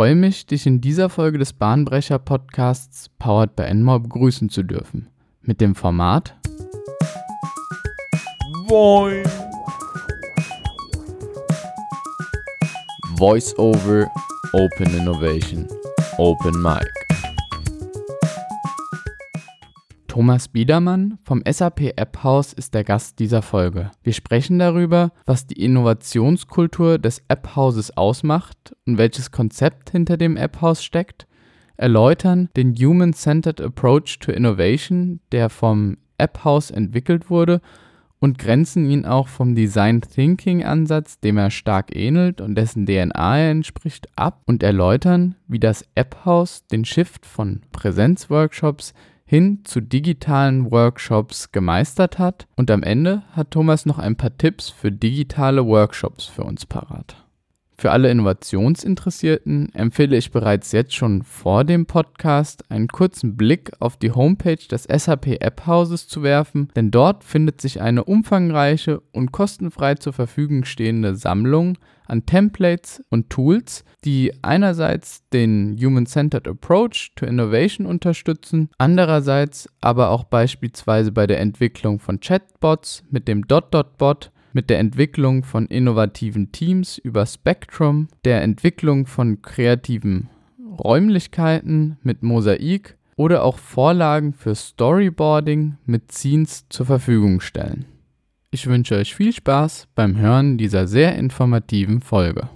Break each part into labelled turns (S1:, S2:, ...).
S1: freue mich, dich in dieser Folge des Bahnbrecher Podcasts Powered by Enmore begrüßen zu dürfen. Mit dem Format
S2: Boing.
S1: Voice Over Open Innovation Open Mic. Thomas Biedermann vom SAP App House ist der Gast dieser Folge. Wir sprechen darüber, was die Innovationskultur des App Houses ausmacht und welches Konzept hinter dem App House steckt, erläutern den Human-Centered Approach to Innovation, der vom App House entwickelt wurde, und grenzen ihn auch vom Design Thinking Ansatz, dem er stark ähnelt und dessen DNA er entspricht, ab und erläutern, wie das App House den Shift von Präsenzworkshops hin zu digitalen Workshops gemeistert hat. Und am Ende hat Thomas noch ein paar Tipps für digitale Workshops für uns parat. Für alle Innovationsinteressierten empfehle ich bereits jetzt schon vor dem Podcast einen kurzen Blick auf die Homepage des SAP App Houses zu werfen, denn dort findet sich eine umfangreiche und kostenfrei zur Verfügung stehende Sammlung an Templates und Tools, die einerseits den Human-Centered Approach to Innovation unterstützen, andererseits aber auch beispielsweise bei der Entwicklung von Chatbots mit dem Dot Dot Bot mit der Entwicklung von innovativen Teams über Spectrum, der Entwicklung von kreativen Räumlichkeiten mit Mosaik oder auch Vorlagen für Storyboarding mit Scenes zur Verfügung stellen. Ich wünsche euch viel Spaß beim Hören dieser sehr informativen Folge.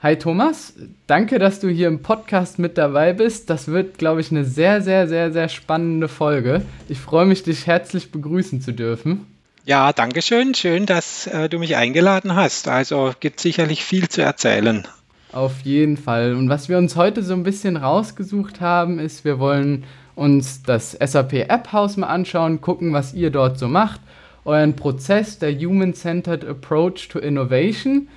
S1: Hi Thomas, danke, dass du hier im Podcast mit dabei bist. Das wird, glaube ich, eine sehr, sehr, sehr, sehr spannende Folge. Ich freue mich, dich herzlich begrüßen zu dürfen.
S2: Ja, danke schön. Schön, dass äh, du mich eingeladen hast. Also gibt sicherlich viel zu erzählen.
S1: Auf jeden Fall. Und was wir uns heute so ein bisschen rausgesucht haben, ist, wir wollen uns das SAP App House mal anschauen, gucken, was ihr dort so macht, euren Prozess der Human-Centered Approach to Innovation.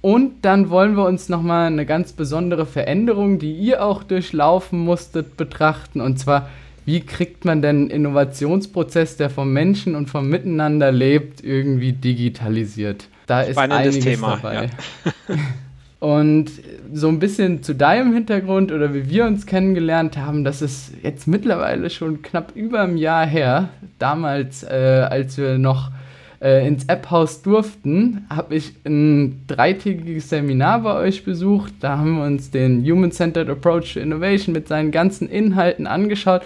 S1: Und dann wollen wir uns nochmal eine ganz besondere Veränderung, die ihr auch durchlaufen musstet, betrachten. Und zwar wie kriegt man denn einen Innovationsprozess, der vom Menschen und vom Miteinander lebt, irgendwie digitalisiert? Da ist Spannendes einiges Thema, dabei. Ja. Und so ein bisschen zu deinem Hintergrund oder wie wir uns kennengelernt haben, das ist jetzt mittlerweile schon knapp über ein Jahr her. Damals, äh, als wir noch äh, ins App-Haus durften, habe ich ein dreitägiges Seminar bei euch besucht. Da haben wir uns den Human-Centered Approach to Innovation mit seinen ganzen Inhalten angeschaut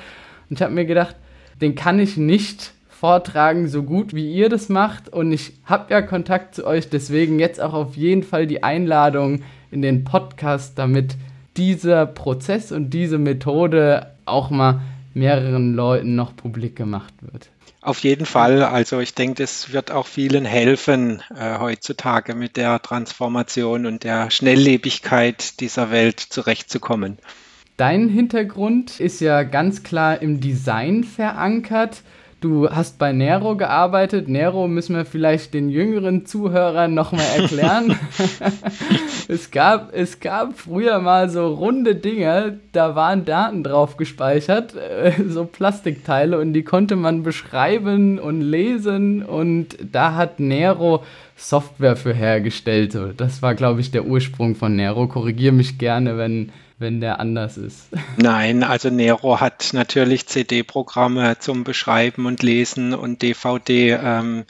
S1: und ich habe mir gedacht, den kann ich nicht vortragen, so gut wie ihr das macht. Und ich habe ja Kontakt zu euch, deswegen jetzt auch auf jeden Fall die Einladung in den Podcast, damit dieser Prozess und diese Methode auch mal mehreren Leuten noch publik gemacht wird.
S2: Auf jeden Fall. Also ich denke, das wird auch vielen helfen, äh, heutzutage mit der Transformation und der Schnelllebigkeit dieser Welt zurechtzukommen.
S1: Dein Hintergrund ist ja ganz klar im Design verankert. Du hast bei Nero gearbeitet. Nero müssen wir vielleicht den jüngeren Zuhörern nochmal erklären. es, gab, es gab früher mal so runde Dinge, da waren Daten drauf gespeichert, äh, so Plastikteile, und die konnte man beschreiben und lesen. Und da hat Nero Software für hergestellt. Das war, glaube ich, der Ursprung von Nero. Korrigiere mich gerne, wenn wenn der anders ist.
S2: Nein, also Nero hat natürlich CD-Programme zum Beschreiben und Lesen und DVD ähm,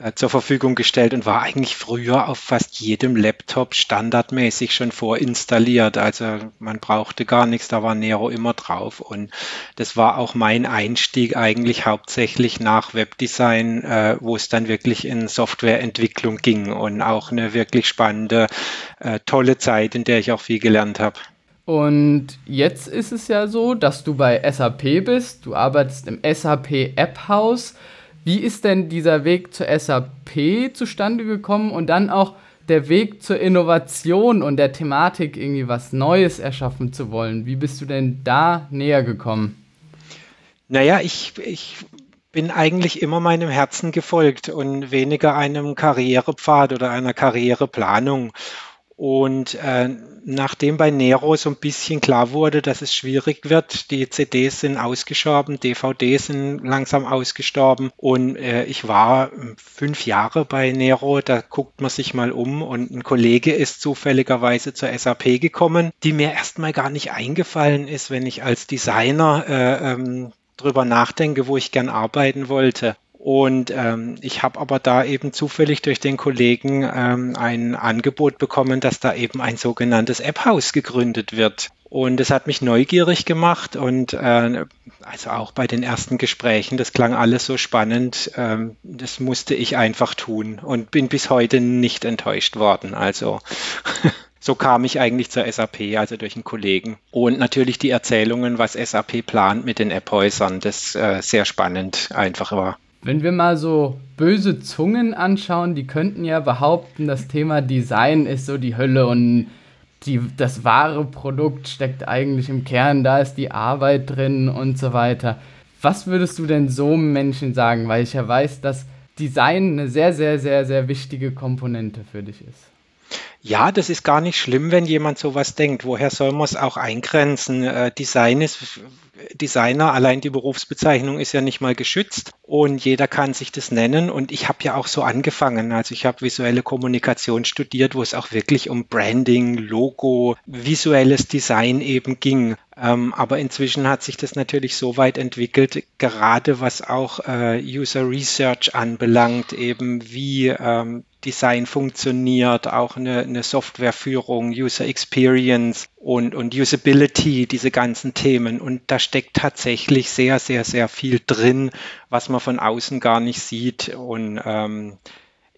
S2: äh, zur Verfügung gestellt und war eigentlich früher auf fast jedem Laptop standardmäßig schon vorinstalliert. Also man brauchte gar nichts, da war Nero immer drauf. Und das war auch mein Einstieg eigentlich hauptsächlich nach Webdesign, äh, wo es dann wirklich in Softwareentwicklung ging und auch eine wirklich spannende, äh, tolle Zeit, in der ich auch viel gelernt habe.
S1: Und jetzt ist es ja so, dass du bei SAP bist, du arbeitest im SAP App House. Wie ist denn dieser Weg zur SAP zustande gekommen und dann auch der Weg zur Innovation und der Thematik, irgendwie was Neues erschaffen zu wollen? Wie bist du denn da näher gekommen?
S2: Naja, ich, ich bin eigentlich immer meinem Herzen gefolgt und weniger einem Karrierepfad oder einer Karriereplanung. Und äh, nachdem bei Nero so ein bisschen klar wurde, dass es schwierig wird, die CDs sind ausgestorben, DVDs sind langsam ausgestorben und äh, ich war fünf Jahre bei Nero, da guckt man sich mal um und ein Kollege ist zufälligerweise zur SAP gekommen, die mir erstmal gar nicht eingefallen ist, wenn ich als Designer äh, ähm, drüber nachdenke, wo ich gern arbeiten wollte. Und ähm, ich habe aber da eben zufällig durch den Kollegen ähm, ein Angebot bekommen, dass da eben ein sogenanntes App-Haus gegründet wird. Und es hat mich neugierig gemacht und äh, also auch bei den ersten Gesprächen, das klang alles so spannend, ähm, das musste ich einfach tun und bin bis heute nicht enttäuscht worden. Also so kam ich eigentlich zur SAP, also durch einen Kollegen. Und natürlich die Erzählungen, was SAP plant mit den App-Häusern, das äh, sehr spannend einfach war.
S1: Wenn wir mal so böse Zungen anschauen, die könnten ja behaupten, das Thema Design ist so die Hölle und die, das wahre Produkt steckt eigentlich im Kern, da ist die Arbeit drin und so weiter. Was würdest du denn so einem Menschen sagen? Weil ich ja weiß, dass Design eine sehr, sehr, sehr, sehr wichtige Komponente für dich ist.
S2: Ja, das ist gar nicht schlimm, wenn jemand sowas denkt. Woher soll man es auch eingrenzen? Äh, Design ist Designer, allein die Berufsbezeichnung ist ja nicht mal geschützt und jeder kann sich das nennen. Und ich habe ja auch so angefangen. Also ich habe visuelle Kommunikation studiert, wo es auch wirklich um Branding, Logo, visuelles Design eben ging. Ähm, aber inzwischen hat sich das natürlich so weit entwickelt, gerade was auch äh, User Research anbelangt, eben wie ähm, Design funktioniert, auch eine, eine Softwareführung, User Experience und, und Usability, diese ganzen Themen. Und da steckt tatsächlich sehr, sehr, sehr viel drin, was man von außen gar nicht sieht. Und ähm,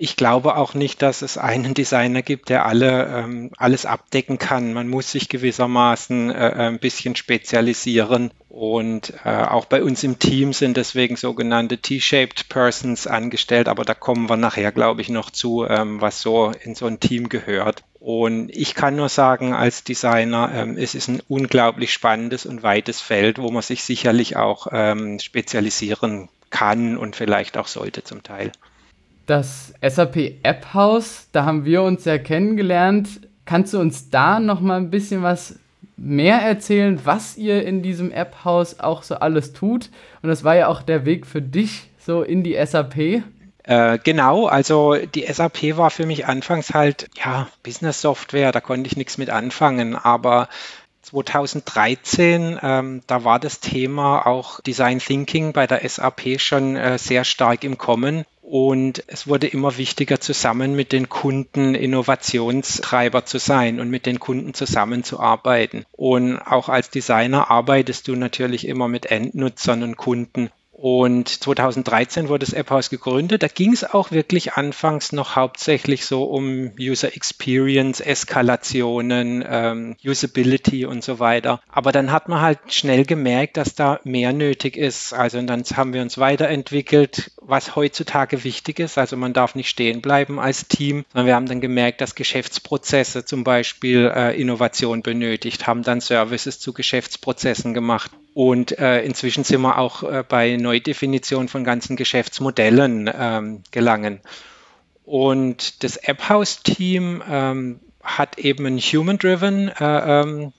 S2: ich glaube auch nicht, dass es einen Designer gibt, der alle, ähm, alles abdecken kann. Man muss sich gewissermaßen äh, ein bisschen spezialisieren. Und äh, auch bei uns im Team sind deswegen sogenannte T-shaped Persons angestellt. Aber da kommen wir nachher, glaube ich, noch zu, ähm, was so in so ein Team gehört. Und ich kann nur sagen, als Designer, ähm, es ist ein unglaublich spannendes und weites Feld, wo man sich sicherlich auch ähm, spezialisieren kann und vielleicht auch sollte zum Teil
S1: das SAP App House, da haben wir uns ja kennengelernt. Kannst du uns da noch mal ein bisschen was mehr erzählen, was ihr in diesem App House auch so alles tut? Und das war ja auch der Weg für dich so in die SAP.
S2: Äh, genau, also die SAP war für mich anfangs halt, ja, Business Software, da konnte ich nichts mit anfangen, aber 2013, ähm, da war das Thema auch Design Thinking bei der SAP schon äh, sehr stark im Kommen. Und es wurde immer wichtiger, zusammen mit den Kunden Innovationstreiber zu sein und mit den Kunden zusammenzuarbeiten. Und auch als Designer arbeitest du natürlich immer mit Endnutzern und Kunden. Und 2013 wurde das App House gegründet. Da ging es auch wirklich anfangs noch hauptsächlich so um User Experience, Eskalationen, ähm, Usability und so weiter. Aber dann hat man halt schnell gemerkt, dass da mehr nötig ist. Also und dann haben wir uns weiterentwickelt, was heutzutage wichtig ist. Also man darf nicht stehen bleiben als Team, sondern wir haben dann gemerkt, dass Geschäftsprozesse zum Beispiel äh, Innovation benötigt, haben dann Services zu Geschäftsprozessen gemacht. Und äh, inzwischen sind wir auch äh, bei Neudefinition von ganzen Geschäftsmodellen ähm, gelangen. Und das App House Team ähm, hat eben ein Human-Driven, äh, ähm,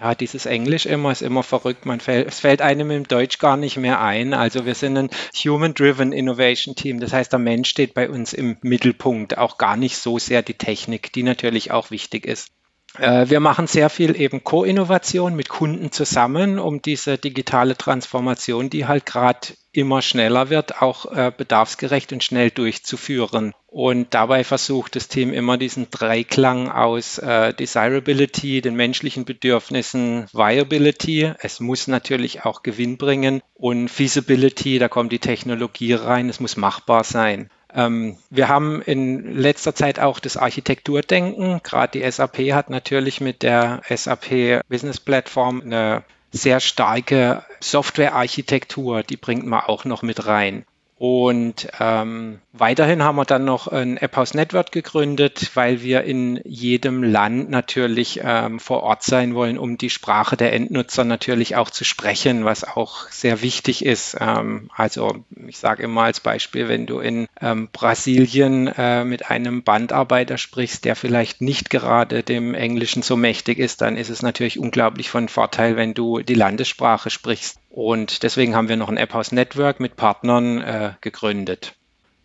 S2: ja, dieses Englisch immer ist immer verrückt. Man fällt, es fällt einem im Deutsch gar nicht mehr ein. Also wir sind ein Human-Driven Innovation Team. Das heißt, der Mensch steht bei uns im Mittelpunkt, auch gar nicht so sehr die Technik, die natürlich auch wichtig ist. Äh, wir machen sehr viel eben Co-Innovation mit Kunden zusammen, um diese digitale Transformation, die halt gerade immer schneller wird, auch äh, bedarfsgerecht und schnell durchzuführen. Und dabei versucht das Team immer diesen Dreiklang aus äh, Desirability, den menschlichen Bedürfnissen, Viability, es muss natürlich auch Gewinn bringen und Feasibility, da kommt die Technologie rein, es muss machbar sein. Ähm, wir haben in letzter Zeit auch das Architekturdenken. Gerade die SAP hat natürlich mit der SAP Business Platform eine sehr starke Softwarearchitektur, die bringt man auch noch mit rein. Und ähm, weiterhin haben wir dann noch ein App House Network gegründet, weil wir in jedem Land natürlich ähm, vor Ort sein wollen, um die Sprache der Endnutzer natürlich auch zu sprechen, was auch sehr wichtig ist. Ähm, also ich sage immer als Beispiel, wenn du in ähm, Brasilien äh, mit einem Bandarbeiter sprichst, der vielleicht nicht gerade dem Englischen so mächtig ist, dann ist es natürlich unglaublich von Vorteil, wenn du die Landessprache sprichst. Und deswegen haben wir noch ein App House Network mit Partnern äh, gegründet.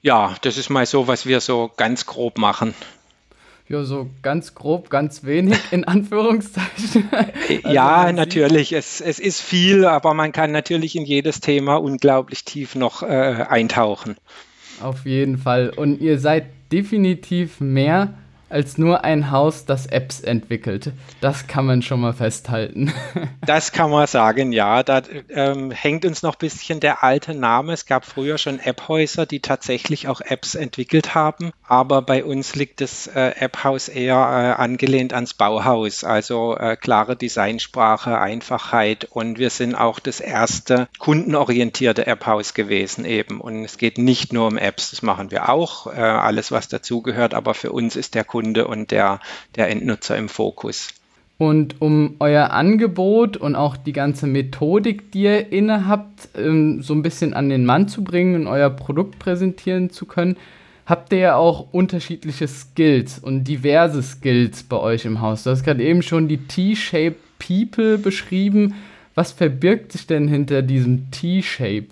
S2: Ja, das ist mal so, was wir so ganz grob machen.
S1: Ja, so ganz grob, ganz wenig in Anführungszeichen.
S2: also ja, natürlich. Es, es ist viel, aber man kann natürlich in jedes Thema unglaublich tief noch äh, eintauchen.
S1: Auf jeden Fall. Und ihr seid definitiv mehr als nur ein Haus, das Apps entwickelt. Das kann man schon mal festhalten.
S2: das kann man sagen, ja. Da ähm, hängt uns noch ein bisschen der alte Name. Es gab früher schon App-Häuser, die tatsächlich auch Apps entwickelt haben. Aber bei uns liegt das äh, App-Haus eher äh, angelehnt ans Bauhaus. Also äh, klare Designsprache, Einfachheit. Und wir sind auch das erste kundenorientierte App-Haus gewesen eben. Und es geht nicht nur um Apps, das machen wir auch. Äh, alles, was dazugehört. Aber für uns ist der Kunde und der, der Endnutzer im Fokus.
S1: Und um euer Angebot und auch die ganze Methodik, die ihr inne habt, ähm, so ein bisschen an den Mann zu bringen und euer Produkt präsentieren zu können, habt ihr ja auch unterschiedliche Skills und diverse Skills bei euch im Haus. Du hast gerade eben schon die T-Shape People beschrieben. Was verbirgt sich denn hinter diesem T-Shape?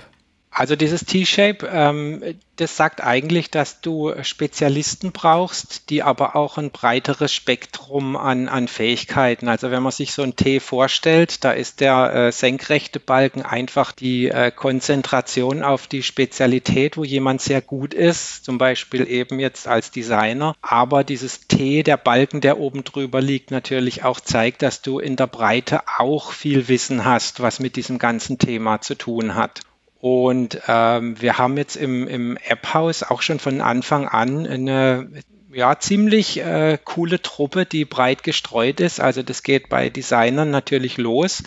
S2: Also dieses T-Shape, ähm, das sagt eigentlich, dass du Spezialisten brauchst, die aber auch ein breiteres Spektrum an, an Fähigkeiten. Also wenn man sich so ein T vorstellt, da ist der äh, senkrechte Balken einfach die äh, Konzentration auf die Spezialität, wo jemand sehr gut ist, zum Beispiel eben jetzt als Designer. Aber dieses T, der Balken, der oben drüber liegt, natürlich auch zeigt, dass du in der Breite auch viel Wissen hast, was mit diesem ganzen Thema zu tun hat. Und ähm, wir haben jetzt im, im App-Haus auch schon von Anfang an eine ja, ziemlich äh, coole Truppe, die breit gestreut ist. Also das geht bei Designern natürlich los.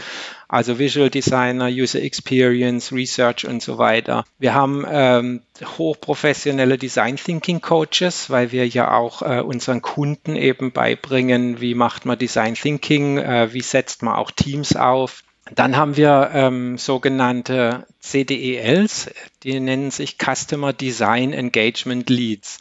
S2: Also Visual Designer, User Experience, Research und so weiter. Wir haben ähm, hochprofessionelle Design Thinking Coaches, weil wir ja auch äh, unseren Kunden eben beibringen, wie macht man Design Thinking, äh, wie setzt man auch Teams auf, dann haben wir ähm, sogenannte CDELs, die nennen sich Customer Design Engagement Leads.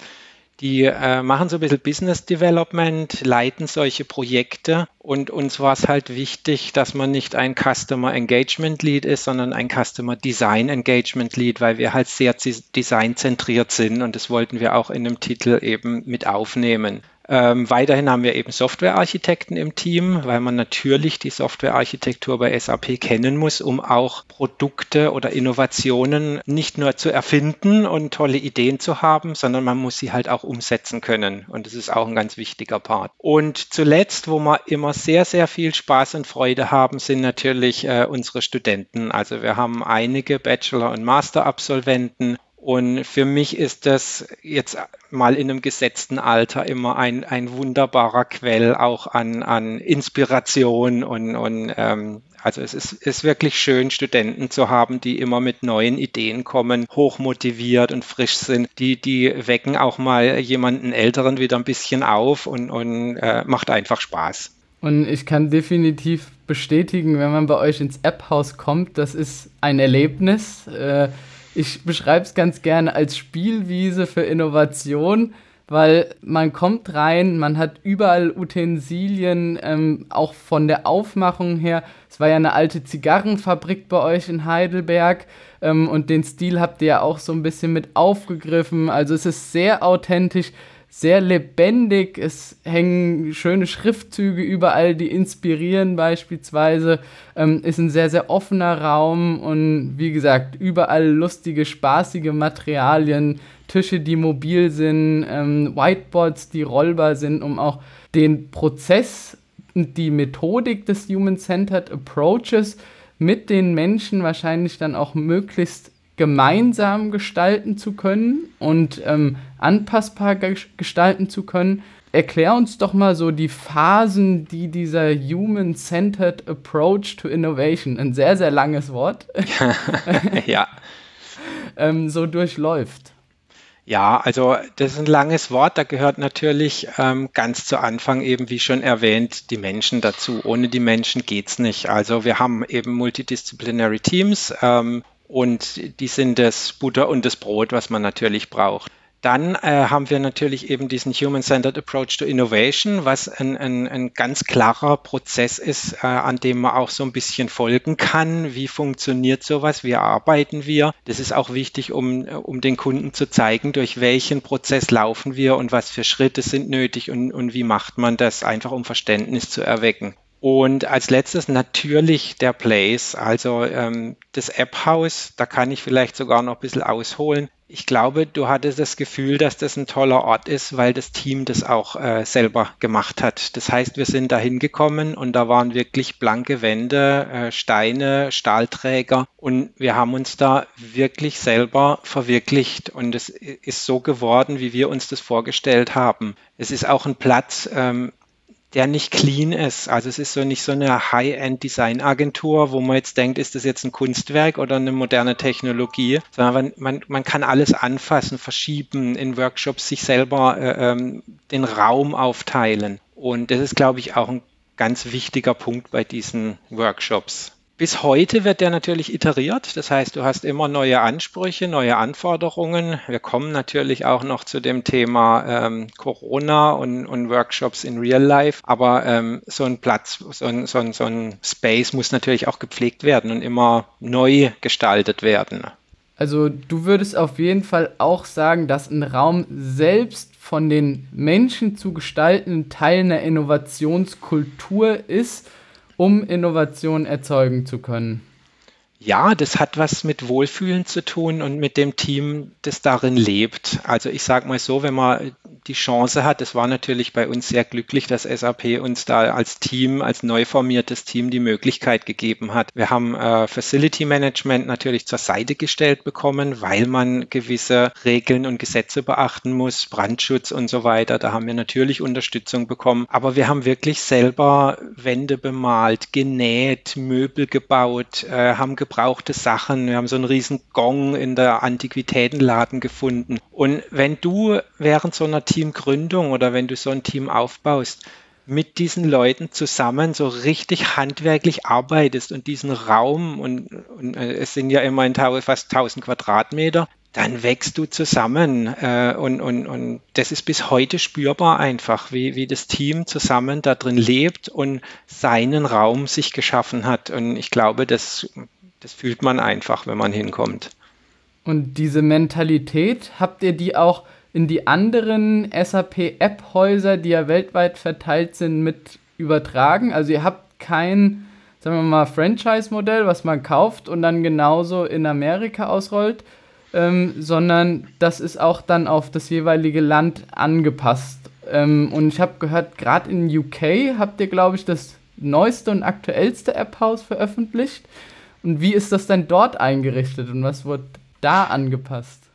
S2: Die äh, machen so ein bisschen Business Development, leiten solche Projekte und uns war es halt wichtig, dass man nicht ein Customer Engagement Lead ist, sondern ein Customer Design Engagement Lead, weil wir halt sehr designzentriert sind und das wollten wir auch in dem Titel eben mit aufnehmen. Ähm, weiterhin haben wir eben Softwarearchitekten im Team, weil man natürlich die Softwarearchitektur bei SAP kennen muss, um auch Produkte oder Innovationen nicht nur zu erfinden und tolle Ideen zu haben, sondern man muss sie halt auch umsetzen können. Und das ist auch ein ganz wichtiger Part. Und zuletzt, wo wir immer sehr, sehr viel Spaß und Freude haben, sind natürlich äh, unsere Studenten. Also wir haben einige Bachelor- und Master-Absolventen und für mich ist das jetzt mal in einem gesetzten Alter immer ein, ein wunderbarer Quell auch an, an Inspiration und, und ähm, also es ist, ist wirklich schön, Studenten zu haben, die immer mit neuen Ideen kommen, hochmotiviert und frisch sind. Die, die wecken auch mal jemanden Älteren wieder ein bisschen auf und, und äh, macht einfach Spaß.
S1: Und ich kann definitiv bestätigen, wenn man bei euch ins App-Haus kommt, das ist ein Erlebnis. Äh, ich beschreibe es ganz gerne als Spielwiese für Innovation, weil man kommt rein, man hat überall Utensilien, ähm, auch von der Aufmachung her. Es war ja eine alte Zigarrenfabrik bei euch in Heidelberg ähm, und den Stil habt ihr ja auch so ein bisschen mit aufgegriffen. Also es ist sehr authentisch sehr lebendig. Es hängen schöne Schriftzüge überall, die inspirieren beispielsweise. Ähm, ist ein sehr, sehr offener Raum und wie gesagt, überall lustige, spaßige Materialien, Tische, die mobil sind, ähm, Whiteboards, die rollbar sind, um auch den Prozess und die Methodik des Human-Centered Approaches mit den Menschen wahrscheinlich dann auch möglichst gemeinsam gestalten zu können und ähm, anpassbar gestalten zu können. Erklär uns doch mal so die Phasen, die dieser Human-Centered Approach to Innovation, ein sehr, sehr langes Wort.
S2: ja.
S1: ähm, so durchläuft.
S2: Ja, also das ist ein langes Wort. Da gehört natürlich ähm, ganz zu Anfang eben, wie schon erwähnt, die Menschen dazu. Ohne die Menschen geht's nicht. Also wir haben eben multidisciplinary Teams ähm, und die sind das Butter und das Brot, was man natürlich braucht. Dann äh, haben wir natürlich eben diesen Human-Centered Approach to Innovation, was ein, ein, ein ganz klarer Prozess ist, äh, an dem man auch so ein bisschen folgen kann. Wie funktioniert sowas? Wie arbeiten wir? Das ist auch wichtig, um, um den Kunden zu zeigen, durch welchen Prozess laufen wir und was für Schritte sind nötig und, und wie macht man das, einfach um Verständnis zu erwecken. Und als letztes natürlich der Place, also ähm, das App-Haus, da kann ich vielleicht sogar noch ein bisschen ausholen. Ich glaube, du hattest das Gefühl, dass das ein toller Ort ist, weil das Team das auch äh, selber gemacht hat. Das heißt, wir sind da hingekommen und da waren wirklich blanke Wände, äh, Steine, Stahlträger und wir haben uns da wirklich selber verwirklicht und es ist so geworden, wie wir uns das vorgestellt haben. Es ist auch ein Platz, ähm, der nicht clean ist. Also es ist so nicht so eine High-End-Design-Agentur, wo man jetzt denkt, ist das jetzt ein Kunstwerk oder eine moderne Technologie, sondern man, man, kann alles anfassen, verschieben, in Workshops sich selber äh, ähm, den Raum aufteilen. Und das ist, glaube ich, auch ein ganz wichtiger Punkt bei diesen Workshops. Bis heute wird der natürlich iteriert. Das heißt, du hast immer neue Ansprüche, neue Anforderungen. Wir kommen natürlich auch noch zu dem Thema ähm, Corona und, und, Workshops in Real Life. Aber ähm, so ein Platz, so ein, so, ein, so ein Space muss natürlich auch gepflegt werden und immer neu gestaltet werden.
S1: Also du würdest auf jeden Fall auch sagen, dass ein Raum selbst von den Menschen zu gestalten Teil einer Innovationskultur ist um Innovation erzeugen zu können?
S2: Ja, das hat was mit Wohlfühlen zu tun und mit dem Team, das darin lebt. Also ich sage mal so, wenn man die Chance hat. Es war natürlich bei uns sehr glücklich, dass SAP uns da als Team, als neu formiertes Team die Möglichkeit gegeben hat. Wir haben äh, Facility Management natürlich zur Seite gestellt bekommen, weil man gewisse Regeln und Gesetze beachten muss, Brandschutz und so weiter. Da haben wir natürlich Unterstützung bekommen. Aber wir haben wirklich selber Wände bemalt, genäht, Möbel gebaut, äh, haben gebrauchte Sachen. Wir haben so einen riesen Gong in der Antiquitätenladen gefunden. Und wenn du während so einer Teamgründung oder wenn du so ein Team aufbaust, mit diesen Leuten zusammen so richtig handwerklich arbeitest und diesen Raum und, und äh, es sind ja immerhin fast 1000 Quadratmeter, dann wächst du zusammen äh, und, und, und das ist bis heute spürbar einfach, wie, wie das Team zusammen da drin lebt und seinen Raum sich geschaffen hat und ich glaube, das, das fühlt man einfach, wenn man hinkommt.
S1: Und diese Mentalität, habt ihr die auch in die anderen SAP-App-Häuser, die ja weltweit verteilt sind, mit übertragen? Also ihr habt kein, sagen wir mal, Franchise-Modell, was man kauft und dann genauso in Amerika ausrollt, ähm, sondern das ist auch dann auf das jeweilige Land angepasst. Ähm, und ich habe gehört, gerade in UK habt ihr, glaube ich, das neueste und aktuellste App-Haus veröffentlicht. Und wie ist das denn dort eingerichtet und was wird da angepasst?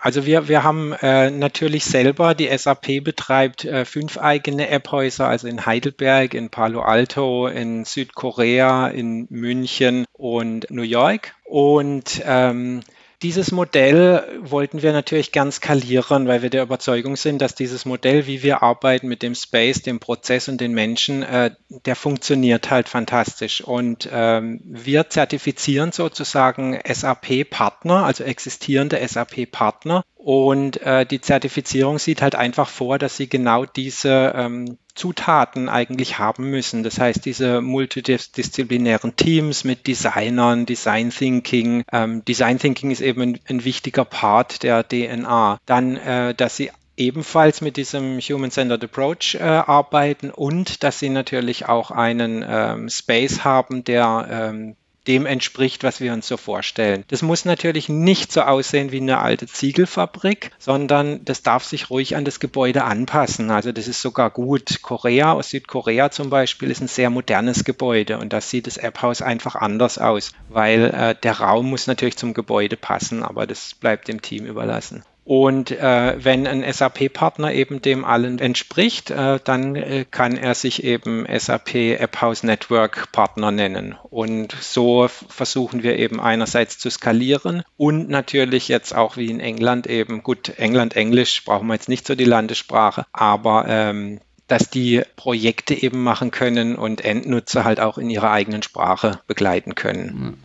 S2: Also wir, wir haben äh, natürlich selber, die SAP betreibt äh, fünf eigene App-Häuser, also in Heidelberg, in Palo Alto, in Südkorea, in München und New York. Und ähm, dieses Modell wollten wir natürlich gern skalieren, weil wir der Überzeugung sind, dass dieses Modell, wie wir arbeiten mit dem Space, dem Prozess und den Menschen, äh, der funktioniert halt fantastisch. Und ähm, wir zertifizieren sozusagen SAP-Partner, also existierende SAP-Partner. Und äh, die Zertifizierung sieht halt einfach vor, dass sie genau diese ähm, Zutaten eigentlich haben müssen. Das heißt, diese multidisziplinären Teams mit Designern, Design Thinking. Ähm, Design Thinking ist eben ein, ein, wichtiger Part der DNA. Dann, äh, dass sie ebenfalls mit diesem Human-Centered Approach äh, arbeiten und dass sie natürlich auch einen ähm, Space haben, der ähm, dem entspricht, was wir uns so vorstellen. Das muss natürlich nicht so aussehen wie eine alte Ziegelfabrik, sondern das darf sich ruhig an das Gebäude anpassen. Also das ist sogar gut. Korea, aus Südkorea zum Beispiel, ist ein sehr modernes Gebäude und da sieht das App-Haus einfach anders aus, weil äh, der Raum muss natürlich zum Gebäude passen, aber das bleibt dem Team überlassen. Und äh, wenn ein SAP-Partner eben dem allen entspricht, äh, dann äh, kann er sich eben SAP App House Network Partner nennen. Und so versuchen wir eben einerseits zu skalieren und natürlich jetzt auch wie in England eben, gut, England Englisch brauchen wir jetzt nicht so die Landessprache, aber ähm, dass die Projekte eben machen können und Endnutzer halt auch in ihrer eigenen Sprache begleiten können.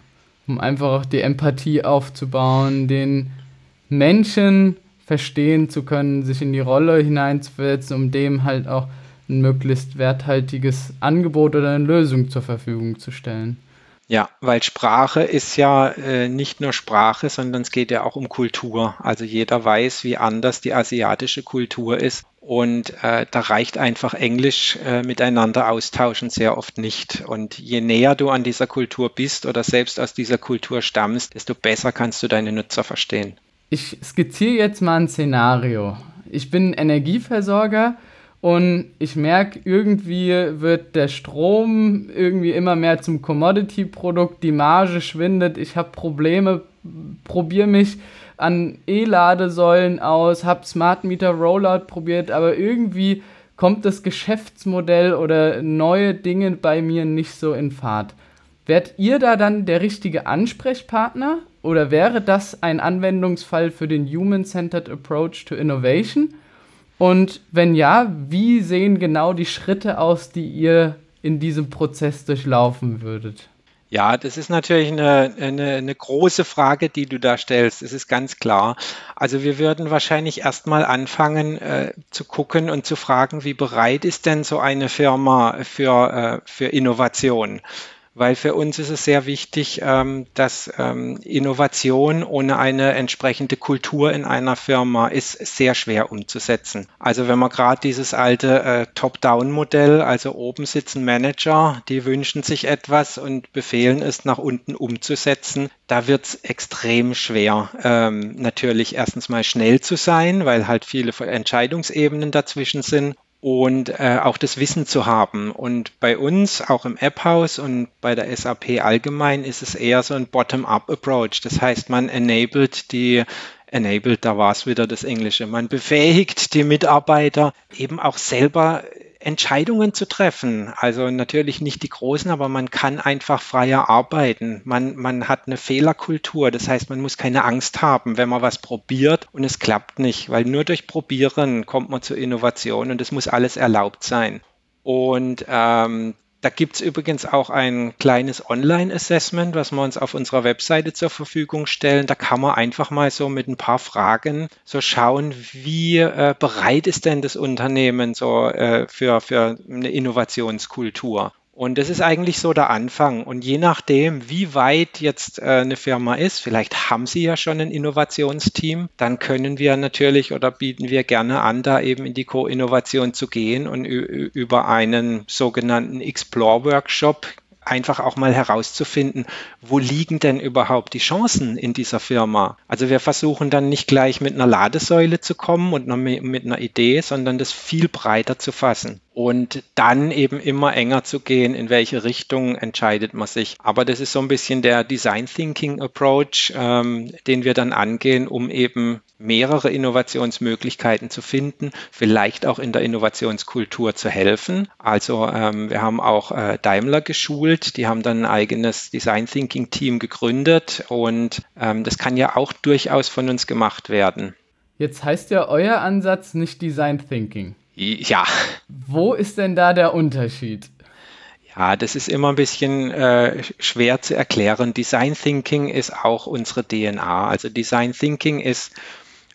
S1: Um einfach auch die Empathie aufzubauen, den Menschen verstehen zu können, sich in die Rolle hineinzuversetzen, um dem halt auch ein möglichst werthaltiges Angebot oder eine Lösung zur Verfügung zu stellen.
S2: Ja, weil Sprache ist ja äh, nicht nur Sprache, sondern es geht ja auch um Kultur. Also jeder weiß, wie anders die asiatische Kultur ist. Und äh, da reicht einfach Englisch äh, miteinander austauschen sehr oft nicht. Und je näher du an dieser Kultur bist oder selbst aus dieser Kultur stammst, desto besser kannst du deine Nutzer verstehen
S1: ich skizziere jetzt mal ein Szenario. Ich bin Energieversorger und ich merke, irgendwie wird der Strom irgendwie immer mehr zum Commodity-Produkt, die Marge schwindet, ich habe Probleme, probiere mich an E-Ladesäulen aus, habe Smart Meter Rollout probiert, aber irgendwie kommt das Geschäftsmodell oder neue Dinge bei mir nicht so in Fahrt. Werdet ihr da dann der richtige Ansprechpartner oder wäre das ein Anwendungsfall für den Human-Centered Approach to Innovation? Und wenn ja, wie sehen genau die Schritte aus, die ihr in diesem Prozess durchlaufen würdet?
S2: Ja, das ist natürlich eine, eine, eine, große Frage, die du da stellst. Das ist ganz klar. Also wir würden wahrscheinlich erstmal anfangen äh, zu gucken und zu fragen, wie bereit ist denn so eine Firma für, äh, für Innovation? Weil für uns ist es sehr wichtig, ähm, dass ähm, Innovation ohne eine entsprechende Kultur in einer Firma ist sehr schwer umzusetzen. Also wenn man gerade dieses alte äh, Top-Down-Modell, also oben sitzen Manager, die wünschen sich etwas und befehlen es nach unten umzusetzen, da wird es extrem schwer, ähm, natürlich erstens mal schnell zu sein, weil halt viele Entscheidungsebenen dazwischen sind und äh, auch das Wissen zu haben. Und bei uns, auch im App-Haus und bei der SAP allgemein, ist es eher so ein Bottom-up-Approach. Das heißt, man enabled die enabled, da war es wieder das Englische. Man befähigt die Mitarbeiter eben auch selber Entscheidungen zu treffen. Also natürlich nicht die großen, aber man kann einfach freier arbeiten. Man, man hat eine Fehlerkultur. Das heißt, man muss keine Angst haben, wenn man was probiert und es klappt nicht, weil nur durch Probieren kommt man zur Innovation und es muss alles erlaubt sein. Und ähm, da gibt es übrigens auch ein kleines Online-Assessment, was wir uns auf unserer Webseite zur Verfügung stellen. Da kann man einfach mal so mit ein paar Fragen so schauen, wie äh, bereit ist denn das Unternehmen so äh, für, für eine Innovationskultur. Und das ist eigentlich so der Anfang. Und je nachdem, wie weit jetzt äh, eine Firma ist, vielleicht haben sie ja schon ein Innovationsteam, dann können wir natürlich oder bieten wir gerne an, da eben in die Co-Innovation zu gehen und über einen sogenannten Explore-Workshop einfach auch mal herauszufinden, wo liegen denn überhaupt die Chancen in dieser Firma. Also wir versuchen dann nicht gleich mit einer Ladesäule zu kommen und mit einer Idee, sondern das viel breiter zu fassen und dann eben immer enger zu gehen, in welche Richtung entscheidet man sich. Aber das ist so ein bisschen der Design Thinking Approach, ähm, den wir dann angehen, um eben mehrere Innovationsmöglichkeiten zu finden, vielleicht auch in der Innovationskultur zu helfen. Also ähm, wir haben auch äh, Daimler geschult, die haben dann ein eigenes Design Thinking Team gegründet und ähm, das kann ja auch durchaus von uns gemacht werden.
S1: Jetzt heißt ja euer Ansatz nicht Design Thinking.
S2: Ja.
S1: Wo ist denn da der Unterschied?
S2: Ja, das ist immer ein bisschen äh, schwer zu erklären. Design Thinking ist auch unsere DNA. Also Design Thinking ist,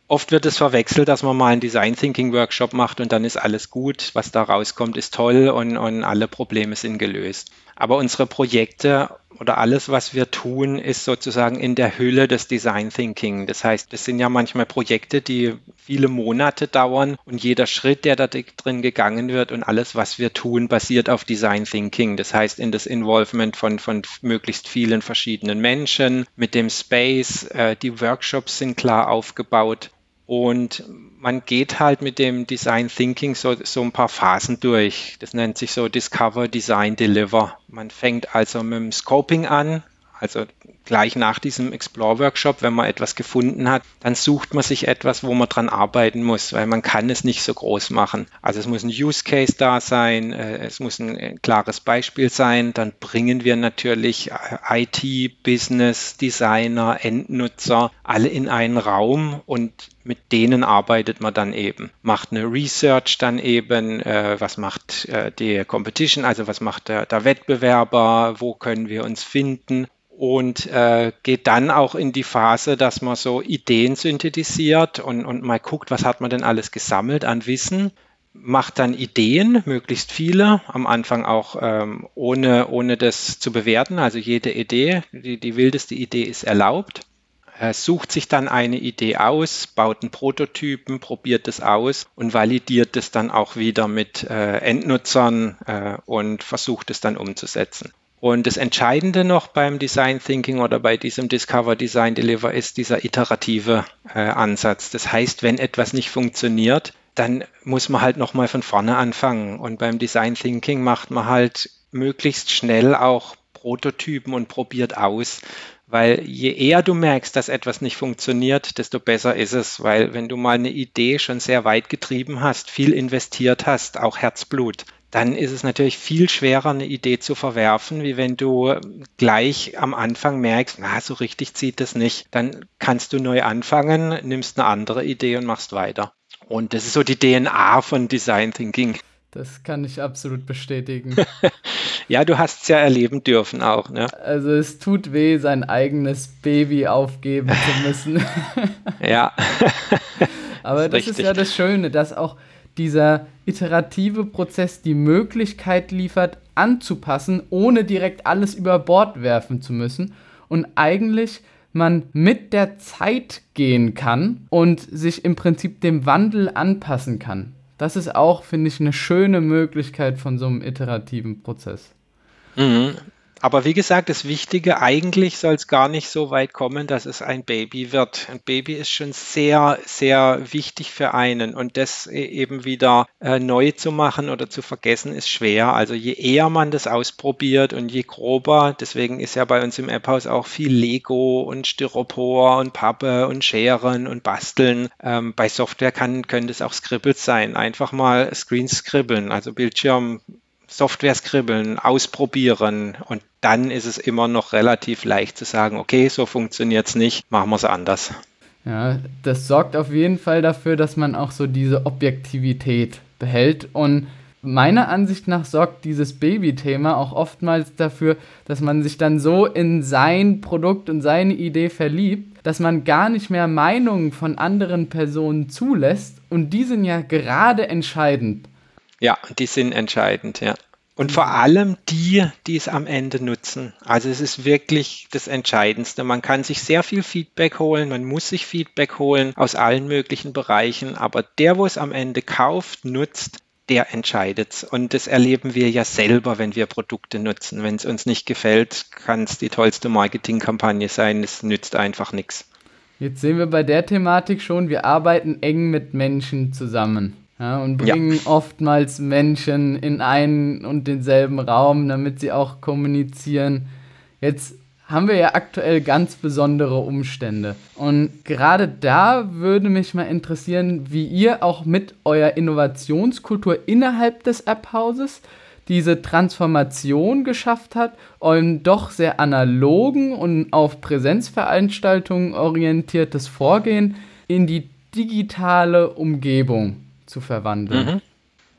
S2: oft wird es verwechselt, dass man mal einen Design Thinking Workshop macht und dann ist alles gut, was da rauskommt, ist toll und, und alle Probleme sind gelöst. Aber unsere Projekte oder alles, was wir tun, ist sozusagen in der Hülle des Design Thinking. Das heißt, es sind ja manchmal Projekte, die viele Monate dauern und jeder Schritt, der da drin gegangen wird und alles, was wir tun, basiert auf Design Thinking. Das heißt, in das Involvement von, von möglichst vielen verschiedenen Menschen mit dem Space. Äh, die Workshops sind klar aufgebaut und man geht halt mit dem Design Thinking so, so ein paar Phasen durch. Das nennt sich so Discover, Design, Deliver. Man fängt also mit dem Scoping an, Also gleich nach diesem Explore-Workshop, wenn man etwas gefunden hat, dann sucht man sich etwas, wo man dran arbeiten muss, weil man kann es nicht so groß machen. Also es muss ein Use Case da sein, äh, es muss ein klares Beispiel sein, dann bringen wir natürlich äh, IT, Business, Designer, Endnutzer alle in einen Raum und mit denen arbeitet man dann eben. Macht eine Research dann eben, äh, was macht äh, die Competition, also was macht der, der Wettbewerber, wo können wir uns finden? Und äh, geht dann auch in die Phase, dass man so Ideen synthetisiert und, und mal guckt, was hat man denn alles gesammelt an Wissen, macht dann Ideen, möglichst viele, am Anfang auch ähm, ohne, ohne das zu bewerten, also jede Idee, die, die wildeste Idee ist erlaubt, sucht sich dann eine Idee aus, baut einen Prototypen, probiert es aus und validiert es dann auch wieder mit äh, Endnutzern äh, und versucht es dann umzusetzen. Und das Entscheidende noch beim Design Thinking oder bei diesem Discover Design Deliver ist dieser iterative äh, Ansatz. Das heißt, wenn etwas nicht funktioniert, dann muss man halt nochmal von vorne anfangen. Und beim Design Thinking macht man halt möglichst schnell auch Prototypen und probiert aus. Weil je eher du merkst, dass etwas nicht funktioniert, desto besser ist es. Weil wenn du mal eine Idee schon sehr weit getrieben hast, viel investiert hast, auch Herzblut, dann ist es natürlich viel schwerer, eine Idee zu verwerfen, wie wenn du gleich am Anfang merkst, na, so richtig zieht es nicht. Dann kannst du neu anfangen, nimmst eine andere Idee und machst weiter. Und das ist so die DNA von Design Thinking.
S1: Das kann ich absolut bestätigen.
S2: ja, du hast es ja erleben dürfen auch. Ne?
S1: Also es tut weh, sein eigenes Baby aufgeben zu müssen.
S2: ja.
S1: Aber das, das ist ja das Schöne, dass auch dieser iterative Prozess die Möglichkeit liefert, anzupassen, ohne direkt alles über Bord werfen zu müssen und eigentlich man mit der Zeit gehen kann und sich im Prinzip dem Wandel anpassen kann. Das ist auch, finde ich, eine schöne Möglichkeit von so einem iterativen Prozess.
S2: Mhm. Aber wie gesagt, das Wichtige, eigentlich soll es gar nicht so weit kommen, dass es ein Baby wird. Ein Baby ist schon sehr, sehr wichtig für einen. Und das e-, eben wieder äh, neu zu machen oder zu vergessen, ist schwer. Also je eher man das ausprobiert und je grober, deswegen ist ja bei uns im App-Haus auch viel Lego und Styropor und Pappe und Scheren und Basteln. Ähm, bei Software kann, können das auch Scribbles sein. Einfach mal Screens scribbeln, also Bildschirm Software skribbeln, ausprobieren und dann ist es immer noch relativ leicht zu sagen, okay, so funktioniert es nicht, machen wir es anders.
S1: Ja, das sorgt auf jeden Fall dafür, dass man auch so diese Objektivität behält und meiner Ansicht nach sorgt dieses Baby-Thema auch oftmals dafür, dass man sich dann so in sein Produkt und seine Idee verliebt, dass man gar nicht mehr Meinungen von anderen Personen zulässt und die sind ja gerade entscheidend.
S2: Ja, die sind entscheidend, ja. Und vor allem die, die es am Ende nutzen. Also es ist wirklich das Entscheidendste. Man kann sich sehr viel Feedback holen, man muss sich Feedback holen aus allen möglichen Bereichen, aber der, wo es am Ende kauft, nutzt, der entscheidet. Und das erleben wir ja selber, wenn wir Produkte nutzen. Wenn es uns nicht gefällt, kann es die tollste Marketingkampagne sein. Es nützt einfach nichts.
S1: Jetzt sehen wir bei der Thematik schon, wir arbeiten eng mit Menschen zusammen ja, und bringen ja. oftmals Menschen in einen und denselben Raum, damit sie auch kommunizieren. Jetzt haben wir ja aktuell ganz besondere Umstände. Und gerade da würde mich mal interessieren, wie ihr auch mit eurer Innovationskultur innerhalb des App-Hauses diese Transformation geschafft hat, euren doch sehr analogen und auf Präsenzveranstaltungen orientiertes Vorgehen in die digitale Umgebung zu verwandeln. Mhm.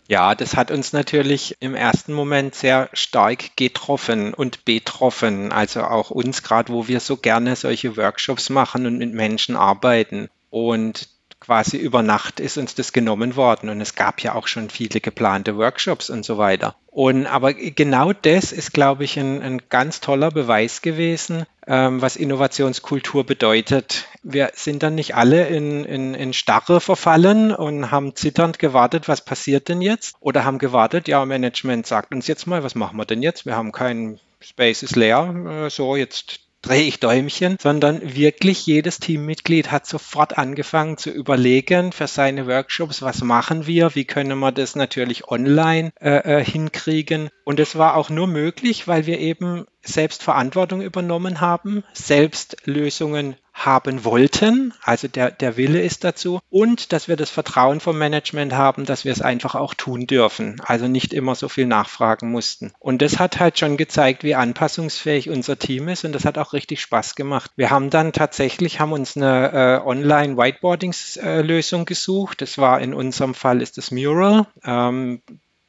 S2: Ja, das hat uns natürlich im ersten Moment sehr stark getroffen und betroffen. Also auch uns, gerade wo wir so gerne solche Workshops machen und mit Menschen arbeiten. Und quasi über Nacht ist uns das genommen worden und es gab ja auch schon viele geplante Workshops und so weiter. Und aber genau das ist, glaube ich, ein, ein ganz toller Beweis gewesen, ähm, was Innovationskultur bedeutet. Wir sind dann nicht alle in, in, in Starre verfallen und haben zitternd gewartet, was passiert denn jetzt? Oder haben gewartet, ja, Management sagt uns jetzt mal, was machen wir denn jetzt? Wir haben keinen Space ist leer, äh, so jetzt drehe ich Däumchen, sondern wirklich jedes Teammitglied hat sofort angefangen zu überlegen für seine Workshops, was machen wir, wie können wir das natürlich online äh, äh hinkriegen. Und es war auch nur möglich, weil wir eben selbst Verantwortung übernommen haben, selbst Lösungen haben wollten, also der, der Wille ist dazu, und dass wir das Vertrauen vom Management haben, dass wir es einfach auch tun dürfen, also nicht immer so viel nachfragen mussten. Und das hat halt schon gezeigt, wie anpassungsfähig unser Team ist und das hat auch richtig Spaß gemacht. Wir haben dann tatsächlich, haben uns eine äh, Online-Whiteboarding-Lösung gesucht. Das war in unserem Fall ist das Mural. Ähm,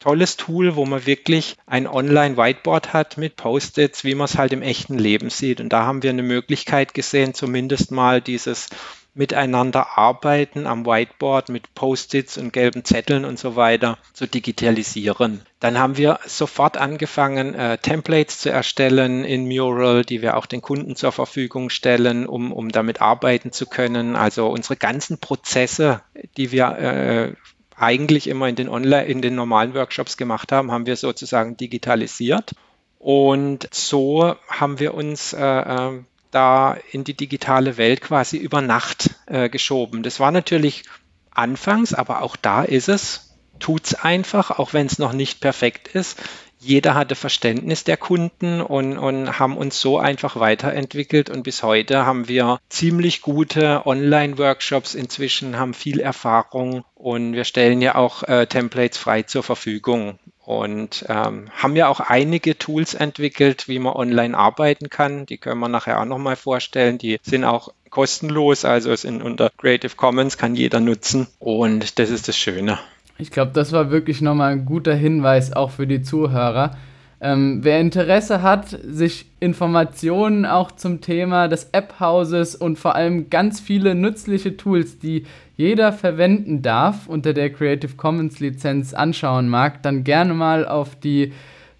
S2: tolles Tool, wo man wirklich ein Online-Whiteboard hat mit Post-its, wie man es halt im echten Leben sieht. Und da haben wir eine Möglichkeit gesehen, zumindest mal dieses Miteinander arbeiten am Whiteboard mit Post-its und gelben Zetteln und so weiter zu digitalisieren. Dann haben wir sofort angefangen, äh, Templates zu erstellen in Mural, die wir auch den Kunden zur Verfügung stellen, um, um damit arbeiten zu können. Also unsere ganzen Prozesse, die wir äh, eigentlich immer in den Online, in den normalen Workshops gemacht haben, haben wir sozusagen digitalisiert. Und so haben wir uns äh, äh, da in die digitale Welt quasi über Nacht äh, geschoben. Das war natürlich anfangs, aber auch da ist es, tut's einfach, auch wenn es noch nicht perfekt ist jeder hatte Verständnis der Kunden und, und haben uns so einfach weiterentwickelt. Und bis heute haben wir ziemlich gute Online-Workshops inzwischen, haben viel Erfahrung und wir stellen ja auch äh, Templates frei zur Verfügung und ähm, haben ja auch einige Tools entwickelt, wie man online arbeiten kann. Die können wir nachher auch nochmal vorstellen. Die sind auch kostenlos, also sind unter Creative Commons, kann jeder nutzen und das ist das Schöne.
S1: Ich glaube, das war wirklich nochmal ein guter Hinweis auch für die Zuhörer. Ähm, wer Interesse hat, sich Informationen auch zum Thema des App-Hauses und vor allem ganz viele nützliche Tools, die jeder verwenden darf, unter der Creative Commons Lizenz anschauen mag, dann gerne mal auf die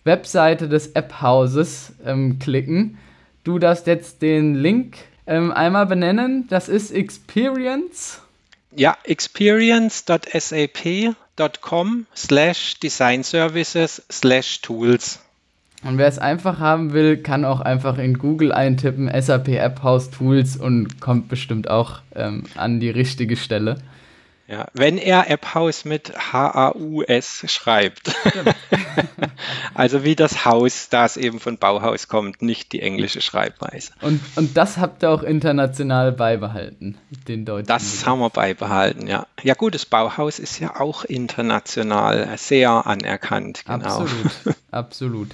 S1: Webseite des App-Hauses ähm, klicken. Du darfst jetzt den Link ähm, einmal benennen. Das ist Experience.
S2: Ja, experience.sap com slash designservices slash tools.
S1: Und wer es einfach haben will, kann auch einfach in Google eintippen SAP App House Tools und kommt bestimmt auch ähm, an die richtige Stelle.
S2: Ja, wenn er Apphaus mit H-A-U-S schreibt. also wie das Haus, das eben von Bauhaus kommt, nicht die englische Schreibweise.
S1: Und, und das habt ihr auch international beibehalten, den deutschen.
S2: Das Begriff. haben wir beibehalten, ja. Ja gut, das Bauhaus ist ja auch international sehr anerkannt.
S1: Genau. Absolut, absolut.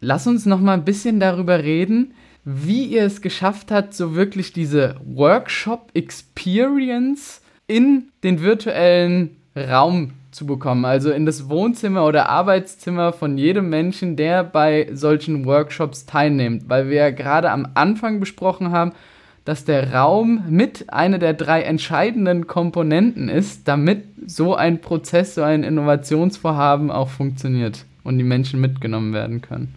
S1: Lass uns noch mal ein bisschen darüber reden, wie ihr es geschafft habt, so wirklich diese Workshop-Experience in den virtuellen Raum zu bekommen, also in das Wohnzimmer oder Arbeitszimmer von jedem Menschen, der bei solchen Workshops teilnimmt, weil wir ja gerade am Anfang besprochen haben, dass der Raum mit einer der drei entscheidenden Komponenten ist, damit so ein Prozess, so ein Innovationsvorhaben auch funktioniert und die Menschen mitgenommen werden können.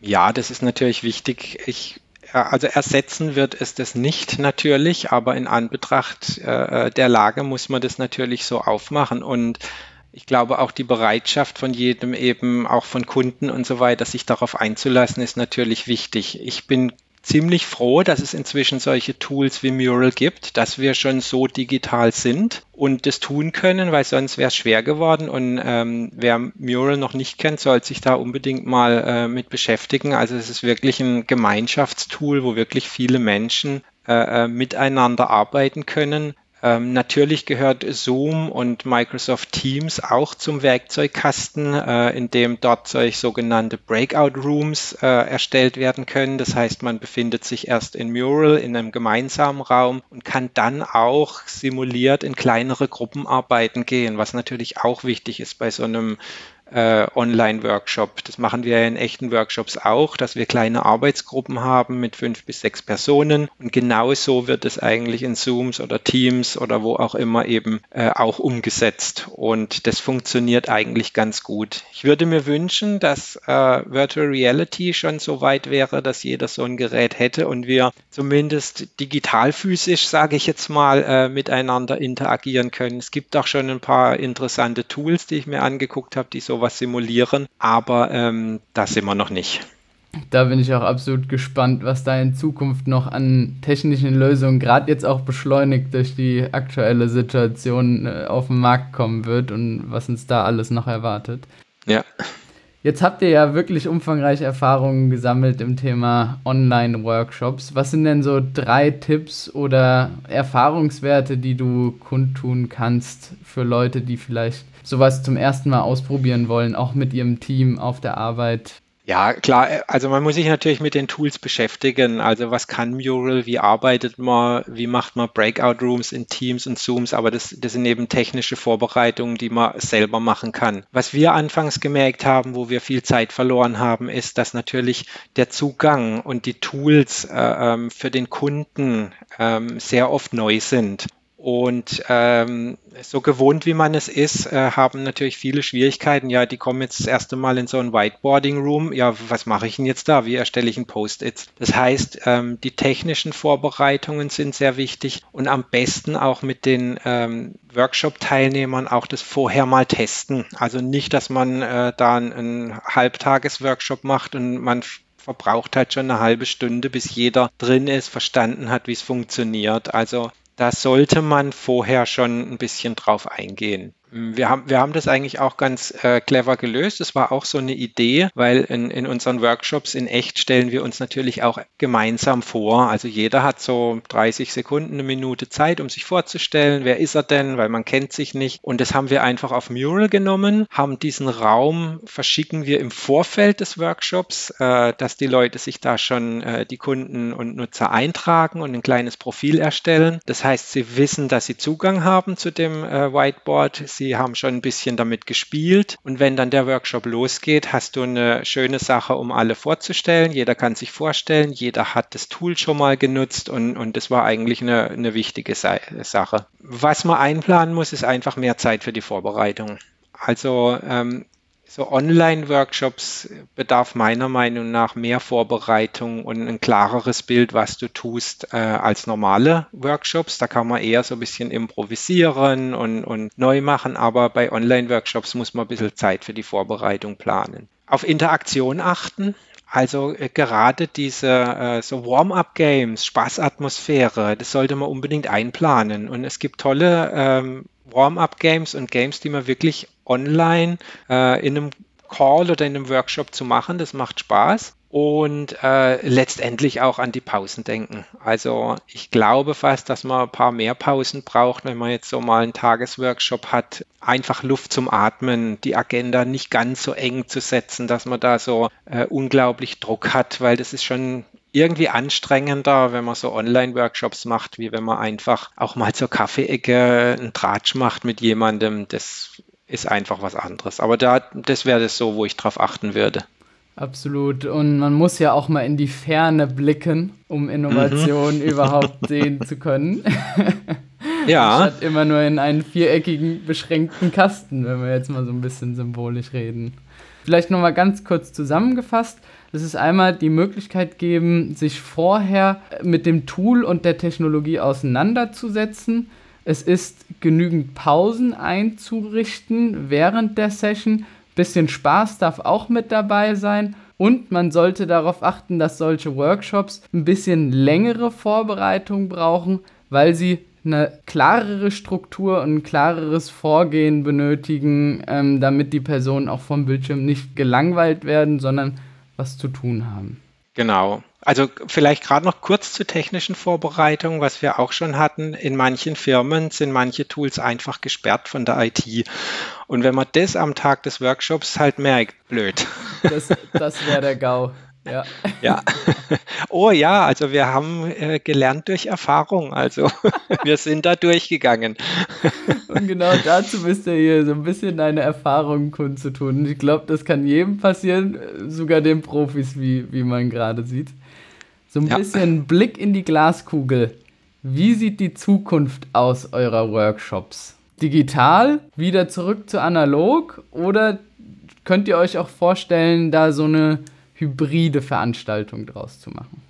S2: Ja, das ist natürlich wichtig. Ich also ersetzen wird es das nicht natürlich, aber in Anbetracht äh, der Lage muss man das natürlich so aufmachen und ich glaube auch die Bereitschaft von jedem eben, auch von Kunden und so weiter, sich darauf einzulassen, ist natürlich wichtig. Ich bin ziemlich froh, dass es inzwischen solche Tools wie Mural gibt, dass wir schon so digital sind und das tun können, weil sonst wäre es schwer geworden. Und ähm, wer Mural noch nicht kennt, sollte sich da unbedingt mal äh, mit beschäftigen. Also es ist wirklich ein Gemeinschaftstool, wo wirklich viele Menschen äh, äh miteinander arbeiten können. Ähm, natürlich gehört Zoom und Microsoft Teams auch zum Werkzeugkasten, äh, in dem dort solche sogenannte Breakout Rooms äh, erstellt werden können. Das heißt, man befindet sich erst in Mural in einem gemeinsamen Raum und kann dann auch simuliert in kleinere Gruppenarbeiten gehen, was natürlich auch wichtig ist bei so einem äh, Online-Workshop. Das machen wir in echten Workshops auch, dass wir kleine Arbeitsgruppen haben mit fünf bis sechs Personen. Und genau so wird es eigentlich in Zooms oder Teams oder wo auch immer eben äh, auch umgesetzt. Und das funktioniert eigentlich ganz gut. Ich würde mir wünschen, dass äh, Virtual Reality schon so weit wäre, dass jeder so ein Gerät hätte und wir zumindest digital physisch, sage ich jetzt mal, äh, miteinander interagieren können. Es gibt auch schon ein paar interessante Tools, die ich mir angeguckt habe, die so sowas simulieren, aber ähm, da sind wir noch nicht.
S1: Da bin ich auch absolut gespannt, was da in Zukunft noch an technischen Lösungen, gerade jetzt auch beschleunigt durch die aktuelle Situation, äh, auf den Markt kommen wird und was uns da alles noch erwartet.
S2: Ja.
S1: Jetzt habt ihr ja wirklich umfangreiche Erfahrungen gesammelt im Thema Online-Workshops. Was sind denn so drei Tipps oder Erfahrungswerte, die du kundtun kannst für Leute, die vielleicht sowas zum ersten Mal ausprobieren wollen, auch mit ihrem Team auf der Arbeit?
S2: Ja, klar. Also man muss sich natürlich mit den Tools beschäftigen. Also was kann Mural? Wie arbeitet man? Wie macht man Breakout Rooms in Teams und Zooms? Aber das, das sind eben technische Vorbereitungen, die man selber machen kann. Was wir anfangs gemerkt haben, wo wir viel Zeit verloren haben, ist, dass natürlich der Zugang und die Tools äh, ähm, für den Kunden ähm, sehr oft neu sind. Und ähm, so gewohnt wie man es ist, äh, haben natürlich viele Schwierigkeiten. Ja, die kommen jetzt das erste Mal in so ein Whiteboarding Room. Ja, was mache ich denn jetzt da? Wie erstelle ich ein Post-its? Das heißt, ähm, die technischen Vorbereitungen sind sehr wichtig und am besten auch mit den ähm, Workshop-Teilnehmern auch das vorher mal testen. Also nicht, dass man äh, da einen Halbtages-Workshop macht und man verbraucht halt schon eine halbe Stunde, bis jeder drin ist, verstanden hat, wie es funktioniert. Also da sollte man vorher schon ein bisschen drauf eingehen. Wir haben, wir haben das eigentlich auch ganz äh, clever gelöst. Es war auch so eine Idee, weil in, in unseren Workshops in echt stellen wir uns natürlich auch gemeinsam vor. Also jeder hat so 30 Sekunden, eine Minute Zeit, um sich vorzustellen, wer ist er denn, weil man kennt sich nicht. Und das haben wir einfach auf Mural genommen, haben diesen Raum, verschicken wir im Vorfeld des Workshops, äh, dass die Leute sich da schon, äh, die Kunden und Nutzer eintragen und ein kleines Profil erstellen. Das heißt, sie wissen, dass sie Zugang haben zu dem äh, Whiteboard. Sie Sie haben schon ein bisschen damit gespielt. Und wenn dann der Workshop losgeht, hast du eine schöne Sache, um alle vorzustellen. Jeder kann sich vorstellen, jeder hat das Tool schon mal genutzt und, und das war eigentlich eine, eine wichtige Sache. Was man einplanen muss, ist einfach mehr Zeit für die Vorbereitung. Also ähm, so Online-Workshops bedarf meiner Meinung nach mehr Vorbereitung und ein klareres Bild, was du tust, äh, als normale Workshops. Da kann man eher so ein bisschen improvisieren und, und neu machen, aber bei Online-Workshops muss man ein bisschen Zeit für die Vorbereitung planen. Auf Interaktion achten. Also äh, gerade diese äh, so Warm-up-Games, Spaßatmosphäre, das sollte man unbedingt einplanen. Und es gibt tolle ähm, Warm-up-Games und Games, die man wirklich online äh, in einem Call oder in einem Workshop zu machen. Das macht Spaß. Und äh, letztendlich auch an die Pausen denken. Also ich glaube fast, dass man ein paar mehr Pausen braucht, wenn man jetzt so mal einen Tagesworkshop hat. Einfach Luft zum Atmen, die Agenda nicht ganz so eng zu setzen, dass man da so äh, unglaublich Druck hat, weil das ist schon irgendwie anstrengender, wenn man so Online-Workshops macht, wie wenn man einfach auch mal zur Kaffeeecke einen Tratsch macht mit jemandem. Das ist einfach was anderes. Aber da, das wäre das so, wo ich drauf achten würde.
S1: Absolut. Und man muss ja auch mal in die Ferne blicken, um Innovation mhm. überhaupt sehen zu können. ja. Statt immer nur in einen viereckigen, beschränkten Kasten, wenn wir jetzt mal so ein bisschen symbolisch reden. Vielleicht nochmal ganz kurz zusammengefasst das ist einmal die Möglichkeit geben, sich vorher mit dem Tool und der Technologie auseinanderzusetzen. Es ist genügend Pausen einzurichten während der Session. Bisschen Spaß darf auch mit dabei sein. Und man sollte darauf achten, dass solche Workshops ein bisschen längere Vorbereitung brauchen, weil sie eine klarere Struktur und ein klareres Vorgehen benötigen, ähm, damit die Personen auch vom Bildschirm nicht gelangweilt werden, sondern was zu tun haben.
S2: Genau. Also vielleicht gerade noch kurz zur technischen Vorbereitung, was wir auch schon hatten. In manchen Firmen sind manche Tools einfach gesperrt von der IT. Und wenn man das am Tag des Workshops halt merkt, blöd.
S1: Das, das wäre der GAU. Ja.
S2: ja. Oh ja, also wir haben äh, gelernt durch Erfahrung. Also wir sind da durchgegangen.
S1: Und genau dazu bist du hier so ein bisschen deine Erfahrungen kundzutun. Und ich glaube, das kann jedem passieren, sogar den Profis, wie, wie man gerade sieht. So ein ja. bisschen Blick in die Glaskugel. Wie sieht die Zukunft aus eurer Workshops? Digital, wieder zurück zu analog oder könnt ihr euch auch vorstellen, da so eine hybride Veranstaltung draus zu machen?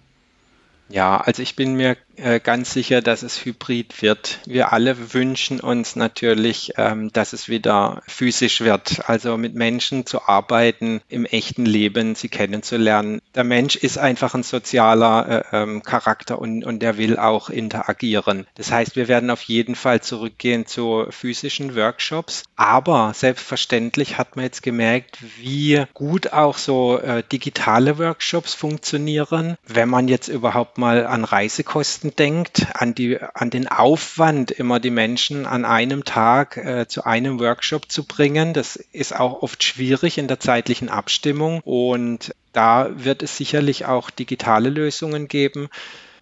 S2: Ja, also ich bin mir ganz sicher, dass es hybrid wird. Wir alle wünschen uns natürlich, ähm, dass es wieder physisch wird, also mit Menschen zu arbeiten, im echten Leben sie kennenzulernen. Der Mensch ist einfach ein sozialer äh, ähm, Charakter und, und der will auch interagieren. Das heißt, wir werden auf jeden Fall zurückgehen zu physischen Workshops, aber selbstverständlich hat man jetzt gemerkt, wie gut auch so äh, digitale Workshops funktionieren, wenn man jetzt überhaupt mal an Reisekosten Kosten denkt, an, die, an den Aufwand, immer die Menschen an einem Tag äh, zu einem Workshop zu bringen. Das ist auch oft schwierig in der zeitlichen Abstimmung und da wird es sicherlich auch digitale Lösungen geben.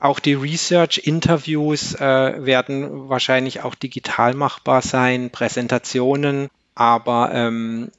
S2: Auch die Research-Interviews äh, werden wahrscheinlich auch digital machbar sein, Präsentationen. Aber ähm,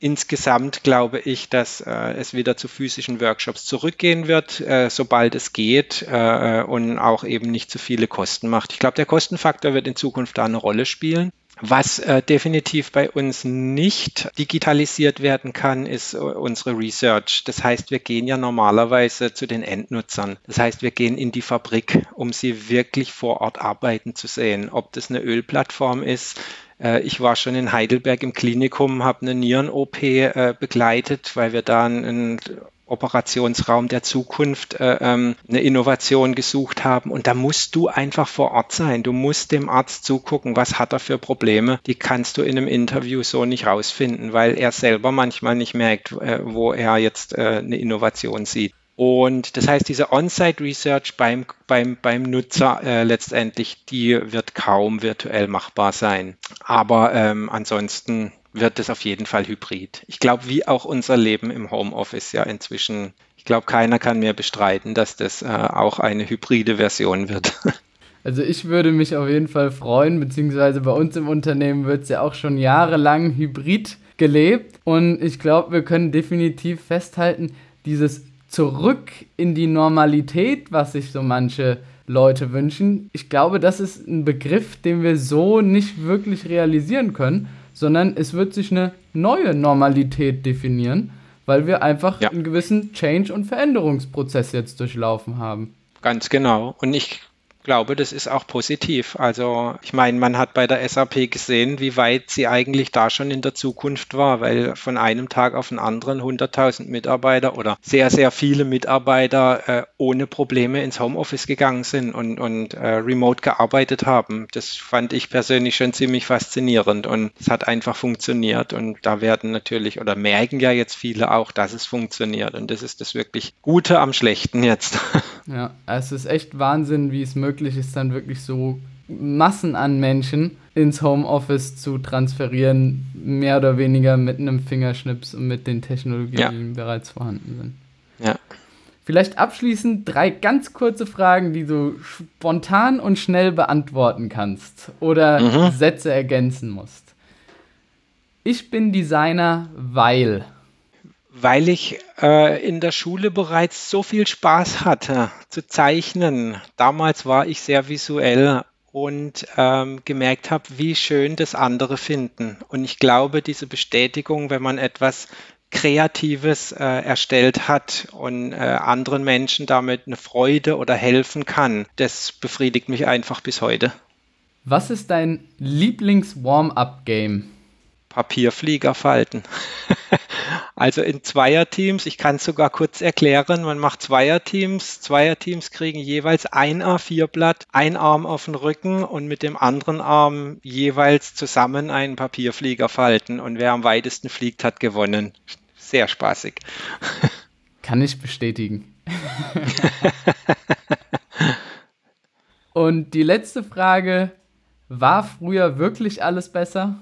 S2: Insgesamt glaube ich, dass äh, es wieder zu physischen Workshops zurückgehen wird, äh, sobald es geht äh, und auch eben nicht zu viele Kosten macht. Ich glaube, der Kostenfaktor wird in Zukunft da eine Rolle spielen. Was äh, definitiv bei uns nicht digitalisiert werden kann, ist äh, unsere Research. Das heißt, wir gehen ja normalerweise zu den Endnutzern. Das heißt, wir gehen in die Fabrik, um sie wirklich vor Ort arbeiten zu sehen. Ob das eine Ölplattform ist, ich war schon in Heidelberg im Klinikum, habe eine Nieren-OP äh, begleitet, weil wir da einen Operationsraum der Zukunft äh, ähm, eine Innovation gesucht haben. Und da musst du einfach vor Ort sein. Du musst dem Arzt zugucken, was hat er für Probleme. Die kannst du in einem Interview so nicht rausfinden, weil er selber manchmal nicht merkt, äh, wo er jetzt äh, eine Innovation sieht. Und das heißt, diese On-Site-Research beim, beim, beim Nutzer äh, letztendlich, die wird kaum virtuell machbar sein. Aber ähm, ansonsten wird es auf jeden Fall hybrid. Ich glaube, wie auch unser Leben im Homeoffice ja inzwischen, ich glaube, keiner kann mir bestreiten, dass das äh, auch eine hybride Version wird.
S1: Also ich würde mich auf jeden Fall freuen, beziehungsweise bei uns im Unternehmen wird es ja auch schon jahrelang hybrid gelebt und ich glaube, wir können definitiv festhalten, dieses zurück in die Normalität, was sich so manche Leute wünschen. Ich glaube, das ist ein Begriff, den wir so nicht wirklich realisieren können, sondern es wird sich eine neue Normalität definieren, weil wir einfach ja. einen gewissen Change- und Veränderungsprozess jetzt durchlaufen haben.
S2: Ganz genau. Und ich glaube, das ist auch positiv. Also ich meine, man hat bei der SAP gesehen, wie weit sie eigentlich da schon in der Zukunft war, weil von einem Tag auf den anderen 100.000 Mitarbeiter oder sehr, sehr viele Mitarbeiter äh, ohne Probleme ins Homeoffice gegangen sind und, und äh, remote gearbeitet haben. Das fand ich persönlich schon ziemlich faszinierend und es hat einfach funktioniert und da werden natürlich oder merken ja jetzt viele auch, dass es funktioniert und das ist das wirklich Gute am Schlechten jetzt.
S1: Ja, es ist echt Wahnsinn, wie es möglich ist, dann wirklich so Massen an Menschen ins Homeoffice zu transferieren, mehr oder weniger mit einem Fingerschnips und mit den Technologien, ja. die bereits vorhanden sind. Ja. Vielleicht abschließend drei ganz kurze Fragen, die du spontan und schnell beantworten kannst oder mhm. Sätze ergänzen musst. Ich bin Designer, weil
S2: weil ich äh, in der Schule bereits so viel Spaß hatte zu zeichnen. Damals war ich sehr visuell und ähm, gemerkt habe, wie schön das andere finden. Und ich glaube, diese Bestätigung, wenn man etwas Kreatives äh, erstellt hat und äh, anderen Menschen damit eine Freude oder helfen kann, das befriedigt mich einfach bis heute.
S1: Was ist dein Lieblings-Warm-up-Game?
S2: Papierflieger falten. also in Zweierteams, ich kann es sogar kurz erklären, man macht Zweierteams. Zweierteams kriegen jeweils ein A4-Blatt, ein Arm auf den Rücken und mit dem anderen Arm jeweils zusammen einen Papierflieger falten. Und wer am weitesten fliegt, hat gewonnen. Sehr spaßig.
S1: Kann ich bestätigen. und die letzte Frage, war früher wirklich alles besser?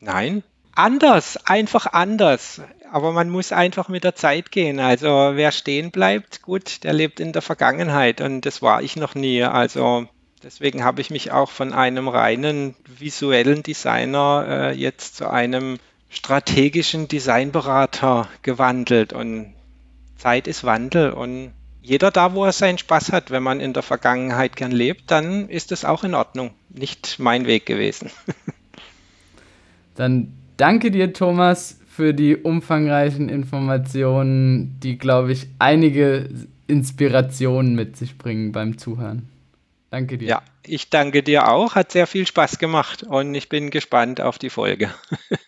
S2: Nein, anders, einfach anders. Aber man muss einfach mit der Zeit gehen. Also wer stehen bleibt, gut, der lebt in der Vergangenheit und das war ich noch nie. Also deswegen habe ich mich auch von einem reinen visuellen Designer äh, jetzt zu einem strategischen Designberater gewandelt und Zeit ist Wandel und jeder da, wo er seinen Spaß hat. Wenn man in der Vergangenheit gern lebt, dann ist es auch in Ordnung. Nicht mein Weg gewesen.
S1: Dann danke dir, Thomas, für die umfangreichen Informationen, die, glaube ich, einige Inspirationen mit sich bringen beim Zuhören. Danke dir.
S2: Ja, ich danke dir auch. Hat sehr viel Spaß gemacht und ich bin gespannt auf die Folge.